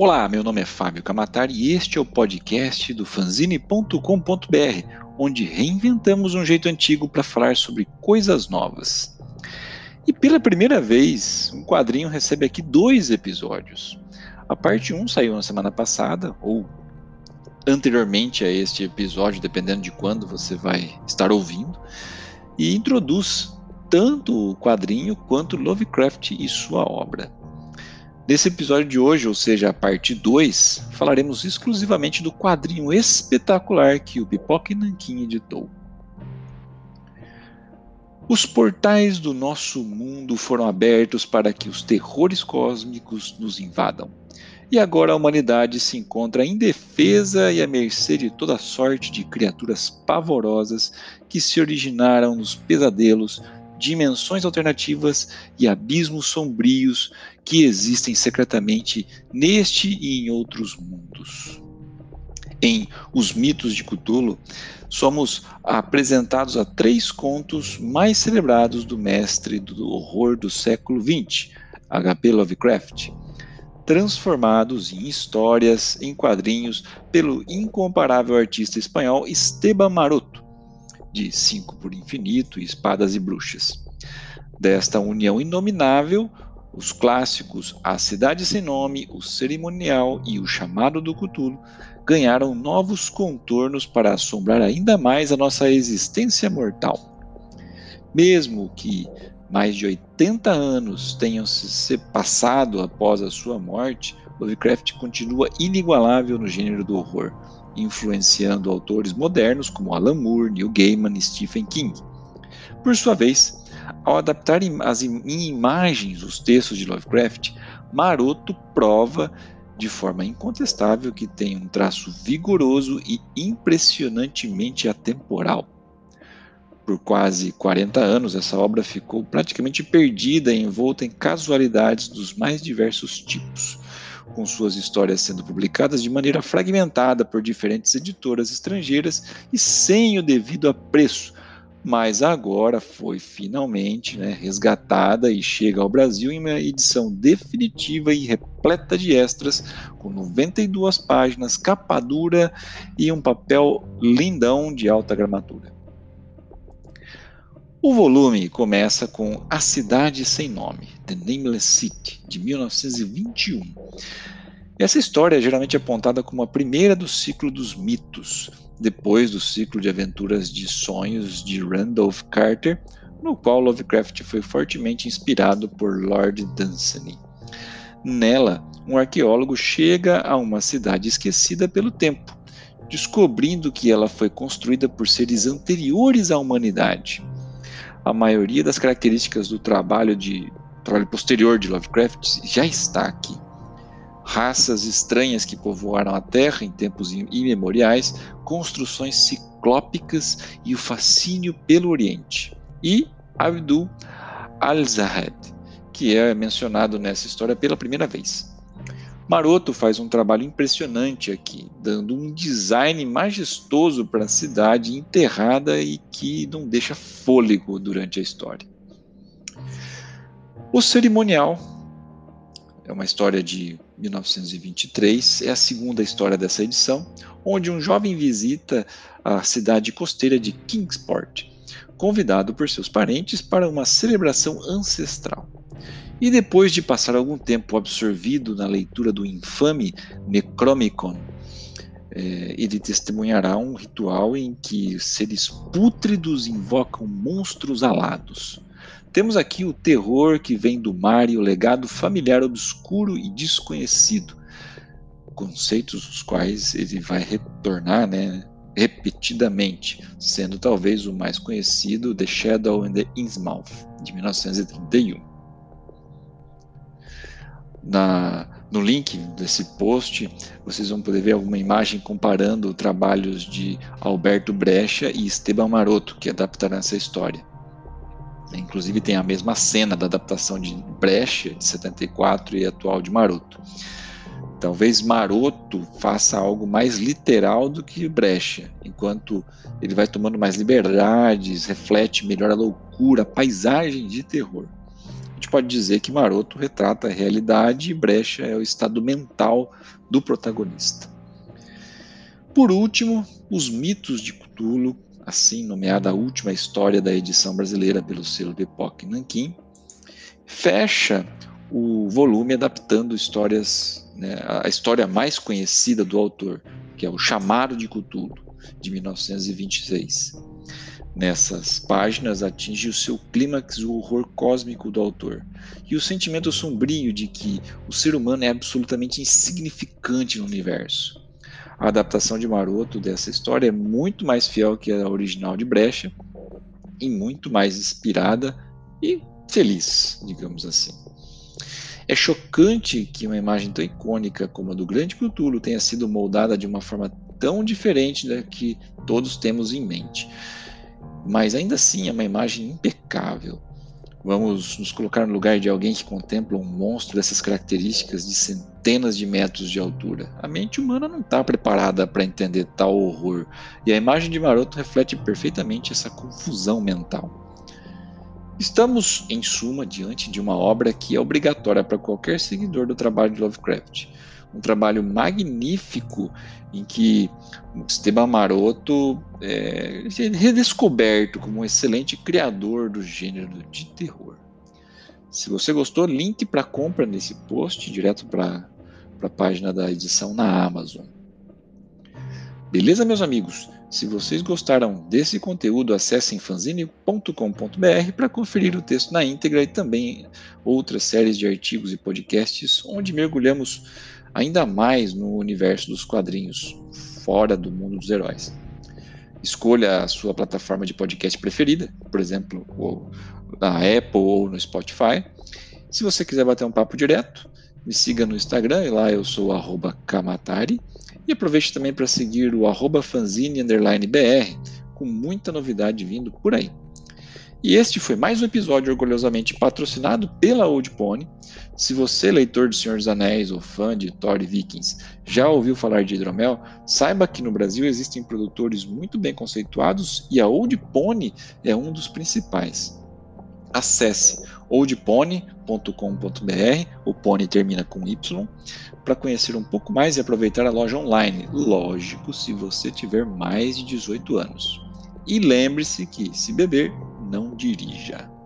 Olá, meu nome é Fábio Camatari e este é o podcast do fanzine.com.br, onde reinventamos um jeito antigo para falar sobre coisas novas. E pela primeira vez, um quadrinho recebe aqui dois episódios. A parte 1 saiu na semana passada, ou anteriormente a este episódio, dependendo de quando você vai estar ouvindo, e introduz tanto o quadrinho quanto Lovecraft e sua obra. Nesse episódio de hoje, ou seja, a parte 2, falaremos exclusivamente do quadrinho espetacular que o Pipoca Nanquim editou. Os portais do nosso mundo foram abertos para que os terrores cósmicos nos invadam. E agora a humanidade se encontra indefesa e à mercê de toda sorte de criaturas pavorosas que se originaram nos pesadelos dimensões alternativas e abismos sombrios que existem secretamente neste e em outros mundos. Em Os Mitos de Cthulhu, somos apresentados a três contos mais celebrados do mestre do horror do século XX, H.P. Lovecraft, transformados em histórias, em quadrinhos, pelo incomparável artista espanhol Esteban Maroto, de Cinco por Infinito e Espadas e Bruxas. Desta união inominável, os clássicos A Cidade Sem Nome, O Cerimonial e O Chamado do Cthulhu ganharam novos contornos para assombrar ainda mais a nossa existência mortal. Mesmo que mais de 80 anos tenham se passado após a sua morte, Lovecraft continua inigualável no gênero do horror influenciando autores modernos como Alan Moore, Neil Gaiman e Stephen King. Por sua vez, ao adaptar as em imagens os textos de Lovecraft, Maroto prova de forma incontestável que tem um traço vigoroso e impressionantemente atemporal. Por quase 40 anos, essa obra ficou praticamente perdida e envolta em casualidades dos mais diversos tipos, com suas histórias sendo publicadas de maneira fragmentada por diferentes editoras estrangeiras e sem o devido apreço, mas agora foi finalmente né, resgatada e chega ao Brasil em uma edição definitiva e repleta de extras, com 92 páginas, capa dura e um papel lindão de alta gramatura. O volume começa com A Cidade Sem Nome, The Nameless City, de 1921. Essa história é geralmente apontada como a primeira do ciclo dos mitos, depois do ciclo de aventuras de sonhos de Randolph Carter, no qual Lovecraft foi fortemente inspirado por Lord Dunsany. Nela, um arqueólogo chega a uma cidade esquecida pelo tempo, descobrindo que ela foi construída por seres anteriores à humanidade a maioria das características do trabalho de trabalho posterior de Lovecraft já está aqui. Raças estranhas que povoaram a Terra em tempos imemoriais, construções ciclópicas e o fascínio pelo Oriente. E Abdul al-Zahed, que é mencionado nessa história pela primeira vez. Maroto faz um trabalho impressionante aqui, dando um design majestoso para a cidade enterrada e que não deixa fôlego durante a história. O cerimonial é uma história de 1923, é a segunda história dessa edição, onde um jovem visita a cidade costeira de Kingsport, convidado por seus parentes para uma celebração ancestral. E depois de passar algum tempo absorvido na leitura do infame Necromicon, é, ele testemunhará um ritual em que seres pútridos invocam monstros alados. Temos aqui o terror que vem do mar e o legado familiar obscuro e desconhecido, conceitos os quais ele vai retornar né, repetidamente, sendo talvez o mais conhecido The Shadow in the Innsmouth, de 1931 na, no link desse post, vocês vão poder ver alguma imagem comparando trabalhos de Alberto Brecha e Esteban Maroto, que adaptaram essa história. Inclusive tem a mesma cena da adaptação de Brecha, de 74, e atual de Maroto. Talvez Maroto faça algo mais literal do que Brecha, enquanto ele vai tomando mais liberdades, reflete melhor a loucura, a paisagem de terror. Gente pode dizer que Maroto retrata a realidade e Brecha é o estado mental do protagonista. Por último, os mitos de Cthulhu, assim nomeada a última história da edição brasileira pelo selo Epoch Nankin, fecha o volume adaptando histórias, né, a história mais conhecida do autor, que é o Chamado de Cthulhu, de 1926. Nessas páginas atinge o seu clímax o horror cósmico do autor e o sentimento sombrio de que o ser humano é absolutamente insignificante no universo. A adaptação de Maroto dessa história é muito mais fiel que a original de Brecha e muito mais inspirada e feliz, digamos assim. É chocante que uma imagem tão icônica como a do Grande Cthulhu tenha sido moldada de uma forma tão diferente da que todos temos em mente mas ainda assim é uma imagem impecável. Vamos nos colocar no lugar de alguém que contempla um monstro dessas características de centenas de metros de altura. A mente humana não está preparada para entender tal horror, e a imagem de Maroto reflete perfeitamente essa confusão mental. Estamos, em suma, diante de uma obra que é obrigatória para qualquer seguidor do trabalho de Lovecraft um trabalho magnífico em que Esteban Maroto é redescoberto como um excelente criador do gênero de terror. Se você gostou, link para compra nesse post, direto para a página da edição na Amazon. Beleza, meus amigos? Se vocês gostaram desse conteúdo, acessem fanzine.com.br para conferir o texto na íntegra e também outras séries de artigos e podcasts onde mergulhamos ainda mais no universo dos quadrinhos, fora do mundo dos heróis. Escolha a sua plataforma de podcast preferida, por exemplo, na Apple ou no Spotify. Se você quiser bater um papo direto, me siga no Instagram, e lá eu sou Kamatari. E aproveite também para seguir o fanzine_br, com muita novidade vindo por aí. E este foi mais um episódio orgulhosamente patrocinado pela Old Pony. Se você, leitor de Senhor dos Anéis ou fã de Thor e Vikings, já ouviu falar de hidromel, saiba que no Brasil existem produtores muito bem conceituados e a Old Pony é um dos principais. Acesse oldpony.com.br, o pony termina com Y, para conhecer um pouco mais e aproveitar a loja online. Lógico, se você tiver mais de 18 anos. E lembre-se que, se beber, não dirija.